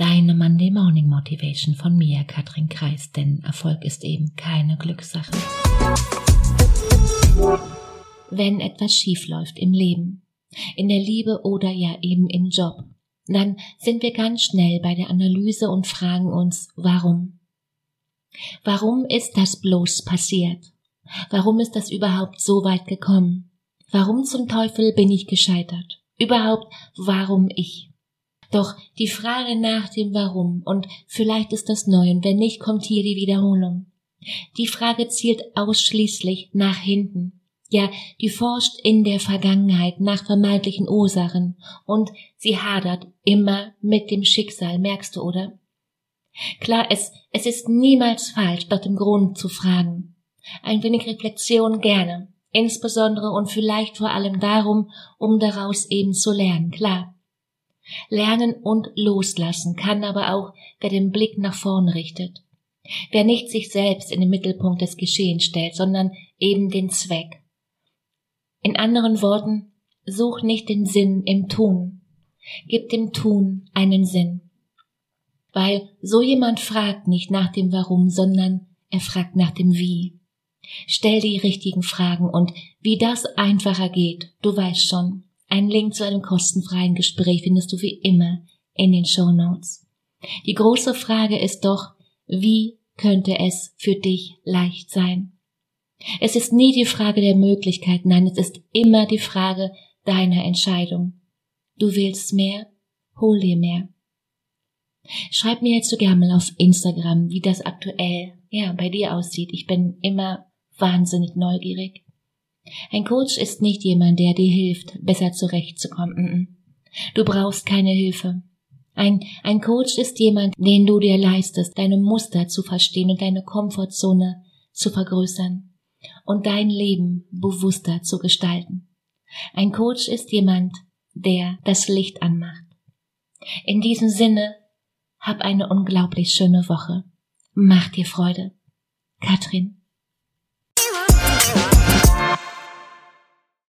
Deine Monday Morning Motivation von mir, Katrin Kreis, denn Erfolg ist eben keine Glückssache. Wenn etwas schief läuft im Leben, in der Liebe oder ja eben im Job, dann sind wir ganz schnell bei der Analyse und fragen uns, warum? Warum ist das bloß passiert? Warum ist das überhaupt so weit gekommen? Warum zum Teufel bin ich gescheitert? Überhaupt, warum ich? Doch die Frage nach dem Warum, und vielleicht ist das neu, und wenn nicht, kommt hier die Wiederholung. Die Frage zielt ausschließlich nach hinten. Ja, die forscht in der Vergangenheit nach vermeintlichen Ursachen, und sie hadert immer mit dem Schicksal, merkst du, oder? Klar, es, es ist niemals falsch, nach dem Grund zu fragen. Ein wenig Reflexion gerne, insbesondere und vielleicht vor allem darum, um daraus eben zu lernen, klar. Lernen und loslassen kann aber auch, wer den Blick nach vorn richtet. Wer nicht sich selbst in den Mittelpunkt des Geschehens stellt, sondern eben den Zweck. In anderen Worten, such nicht den Sinn im Tun. Gib dem Tun einen Sinn. Weil so jemand fragt nicht nach dem Warum, sondern er fragt nach dem Wie. Stell die richtigen Fragen und wie das einfacher geht, du weißt schon. Ein Link zu einem kostenfreien Gespräch findest du wie immer in den Show Notes. Die große Frage ist doch, wie könnte es für dich leicht sein? Es ist nie die Frage der Möglichkeit, nein, es ist immer die Frage deiner Entscheidung. Du willst mehr, hol dir mehr. Schreib mir jetzt so gerne mal auf Instagram, wie das aktuell, ja, bei dir aussieht. Ich bin immer wahnsinnig neugierig. Ein Coach ist nicht jemand, der dir hilft, besser zurechtzukommen. Du brauchst keine Hilfe. Ein, ein Coach ist jemand, den du dir leistest, deine Muster zu verstehen und deine Komfortzone zu vergrößern und dein Leben bewusster zu gestalten. Ein Coach ist jemand, der das Licht anmacht. In diesem Sinne hab eine unglaublich schöne Woche. Mach dir Freude. Katrin